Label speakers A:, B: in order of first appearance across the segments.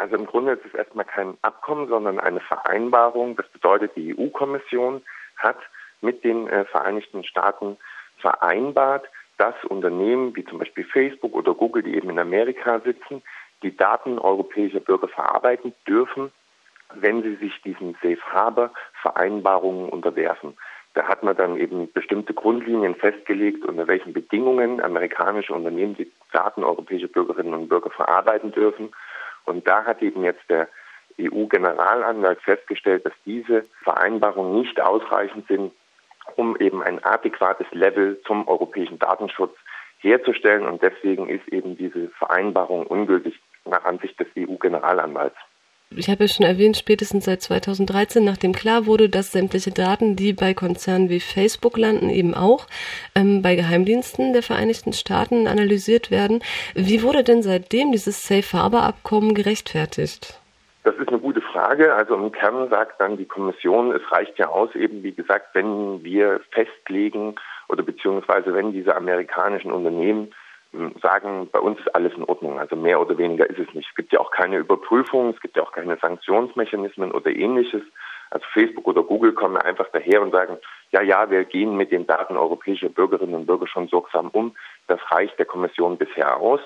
A: Also im Grunde ist es erstmal kein Abkommen, sondern eine Vereinbarung. Das bedeutet, die EU-Kommission hat mit den äh, Vereinigten Staaten vereinbart, dass Unternehmen wie zum Beispiel Facebook oder Google, die eben in Amerika sitzen, die Daten europäischer Bürger verarbeiten dürfen, wenn sie sich diesen Safe Harbor Vereinbarungen unterwerfen. Da hat man dann eben bestimmte Grundlinien festgelegt, unter welchen Bedingungen amerikanische Unternehmen die Daten europäischer Bürgerinnen und Bürger verarbeiten dürfen. Und da hat eben jetzt der EU-Generalanwalt festgestellt, dass diese Vereinbarungen nicht ausreichend sind, um eben ein adäquates Level zum europäischen Datenschutz herzustellen. Und deswegen ist eben diese Vereinbarung ungültig nach Ansicht des EU-Generalanwalts.
B: Ich habe ja schon erwähnt, spätestens seit 2013, nachdem klar wurde, dass sämtliche Daten, die bei Konzernen wie Facebook landen, eben auch ähm, bei Geheimdiensten der Vereinigten Staaten analysiert werden. Wie wurde denn seitdem dieses Safe Harbor Abkommen gerechtfertigt?
A: Das ist eine gute Frage. Also im Kern sagt dann die Kommission, es reicht ja aus, eben wie gesagt, wenn wir festlegen oder beziehungsweise wenn diese amerikanischen Unternehmen hm, sagen, bei uns ist alles in Ordnung. Also mehr oder weniger ist es nicht. Es gibt ja auch keine Überprüfung, es gibt ja auch keine Sanktionsmechanismen oder ähnliches. Also Facebook oder Google kommen einfach daher und sagen, ja, ja, wir gehen mit den Daten europäischer Bürgerinnen und Bürger schon sorgsam um. Das reicht der Kommission bisher aus.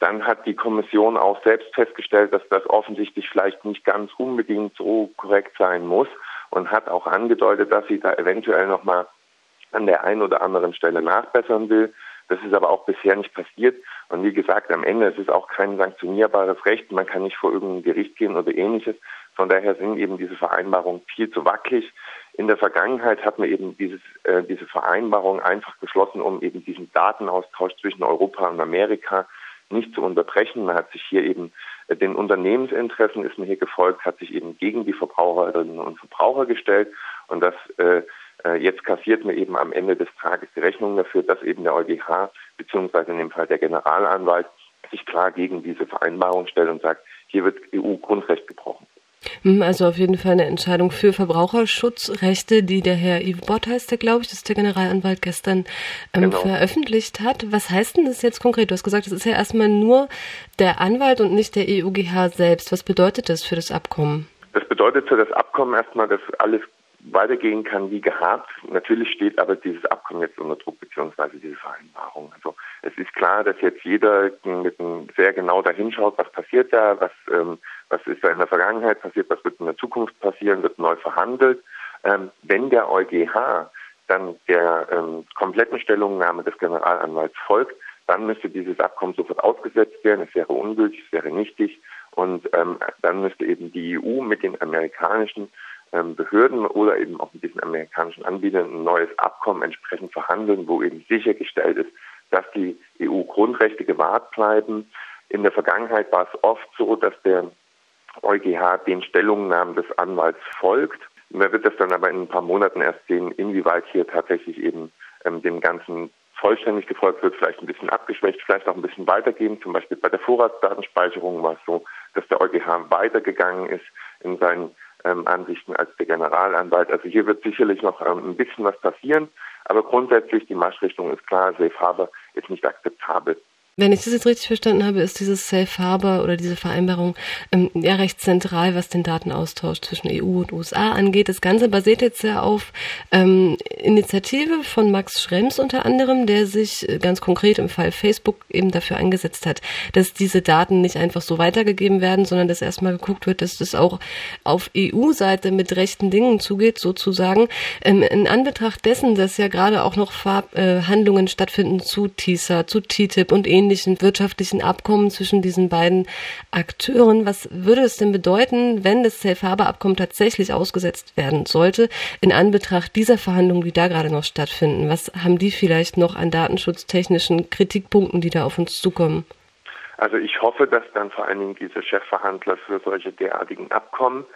A: Dann hat die Kommission auch selbst festgestellt, dass das offensichtlich vielleicht nicht ganz unbedingt so korrekt sein muss und hat auch angedeutet, dass sie da eventuell nochmal an der einen oder anderen Stelle nachbessern will. Das ist aber auch bisher nicht passiert. Und wie gesagt, am Ende ist es auch kein sanktionierbares Recht. Man kann nicht vor irgendein Gericht gehen oder ähnliches. Von daher sind eben diese Vereinbarungen viel zu wackelig. In der Vergangenheit hat man eben dieses, äh, diese Vereinbarung einfach geschlossen, um eben diesen Datenaustausch zwischen Europa und Amerika nicht zu unterbrechen. Man hat sich hier eben äh, den Unternehmensinteressen ist man hier gefolgt, hat sich eben gegen die Verbraucherinnen und Verbraucher gestellt und das äh jetzt kassiert man eben am Ende des Tages die Rechnung dafür, dass eben der EuGH beziehungsweise in dem Fall der Generalanwalt sich klar gegen diese Vereinbarung stellt und sagt, hier wird EU-Grundrecht gebrochen.
B: Hm, also auf jeden Fall eine Entscheidung für Verbraucherschutzrechte, die der Herr Yves Bott heißt, der glaube ich, das der Generalanwalt gestern ähm, genau. veröffentlicht hat. Was heißt denn das jetzt konkret? Du hast gesagt, das ist ja erstmal nur der Anwalt und nicht der EUGH selbst. Was bedeutet das für das Abkommen?
A: Das bedeutet für das Abkommen erstmal, dass alles weitergehen kann wie gehabt. Natürlich steht aber dieses Abkommen jetzt unter Druck, beziehungsweise diese Vereinbarung. Also es ist klar, dass jetzt jeder mit einem sehr genau dahinschaut, was passiert da, was, ähm, was ist da in der Vergangenheit passiert, was wird in der Zukunft passieren, wird neu verhandelt. Ähm, wenn der EuGH dann der ähm, kompletten Stellungnahme des Generalanwalts folgt, dann müsste dieses Abkommen sofort ausgesetzt werden. Es wäre ungültig, es wäre nichtig. Und ähm, dann müsste eben die EU mit den amerikanischen Behörden oder eben auch mit diesen amerikanischen Anbietern ein neues Abkommen entsprechend verhandeln, wo eben sichergestellt ist, dass die EU-Grundrechte gewahrt bleiben. In der Vergangenheit war es oft so, dass der EuGH den Stellungnahmen des Anwalts folgt. Man wird das dann aber in ein paar Monaten erst sehen, inwieweit hier tatsächlich eben ähm, dem Ganzen vollständig gefolgt wird, vielleicht ein bisschen abgeschwächt, vielleicht auch ein bisschen weitergeben. Zum Beispiel bei der Vorratsdatenspeicherung war es so, dass der EuGH weitergegangen ist in seinen ähm, Ansichten als der Generalanwalt. Also hier wird sicherlich noch ähm, ein bisschen was passieren, aber grundsätzlich die Marschrichtung ist klar, Safe Harbor ist nicht akzeptabel.
B: Wenn ich das jetzt richtig verstanden habe, ist dieses Safe Harbor oder diese Vereinbarung ähm, ja recht zentral, was den Datenaustausch zwischen EU und USA angeht. Das Ganze basiert jetzt ja auf ähm, Initiative von Max Schrems unter anderem, der sich äh, ganz konkret im Fall Facebook eben dafür eingesetzt hat, dass diese Daten nicht einfach so weitergegeben werden, sondern dass erstmal geguckt wird, dass das auch auf EU-Seite mit rechten Dingen zugeht, sozusagen. Ähm, in Anbetracht dessen, dass ja gerade auch noch Verhandlungen äh, stattfinden zu TISA, zu TTIP und ähnlichem, ähnlichen wirtschaftlichen Abkommen zwischen diesen beiden Akteuren. Was würde es denn bedeuten, wenn das Safe Harbor Abkommen tatsächlich ausgesetzt werden sollte, in Anbetracht dieser Verhandlungen, die da gerade noch stattfinden? Was haben die vielleicht noch an datenschutztechnischen Kritikpunkten, die da auf uns zukommen?
A: Also ich hoffe, dass dann vor allen Dingen diese Chefverhandler für solche derartigen Abkommen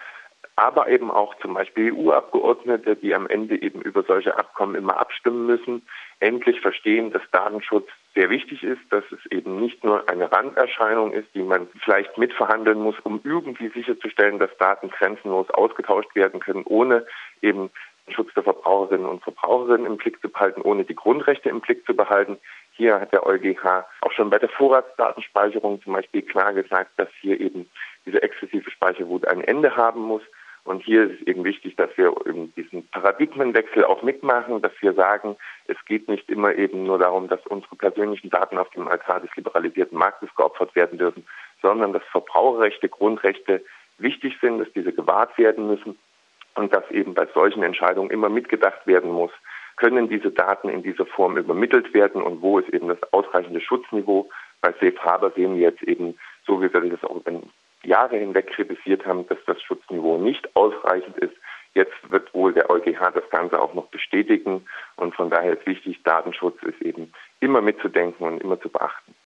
A: aber eben auch zum Beispiel EU-Abgeordnete, die am Ende eben über solche Abkommen immer abstimmen müssen, endlich verstehen, dass Datenschutz sehr wichtig ist, dass es eben nicht nur eine Randerscheinung ist, die man vielleicht mitverhandeln muss, um irgendwie sicherzustellen, dass Daten grenzenlos ausgetauscht werden können, ohne eben den Schutz der Verbraucherinnen und Verbraucherinnen im Blick zu behalten, ohne die Grundrechte im Blick zu behalten. Hier hat der EuGH auch schon bei der Vorratsdatenspeicherung zum Beispiel klar gesagt, dass hier eben diese Datenspeicherwut ein Ende haben muss. Und hier ist es eben wichtig, dass wir eben diesen Paradigmenwechsel auch mitmachen, dass wir sagen, es geht nicht immer eben nur darum, dass unsere persönlichen Daten auf dem Altar des liberalisierten Marktes geopfert werden dürfen, sondern dass Verbraucherrechte, Grundrechte wichtig sind, dass diese gewahrt werden müssen und dass eben bei solchen Entscheidungen immer mitgedacht werden muss, können diese Daten in dieser Form übermittelt werden und wo ist eben das ausreichende Schutzniveau. Bei Safe Harbor sehen wir jetzt eben, so wie wir das auch Jahre hinweg kritisiert haben, dass das Schutzniveau nicht ausreichend ist. Jetzt wird wohl der EuGH das Ganze auch noch bestätigen und von daher ist wichtig, Datenschutz ist eben immer mitzudenken und immer zu beachten.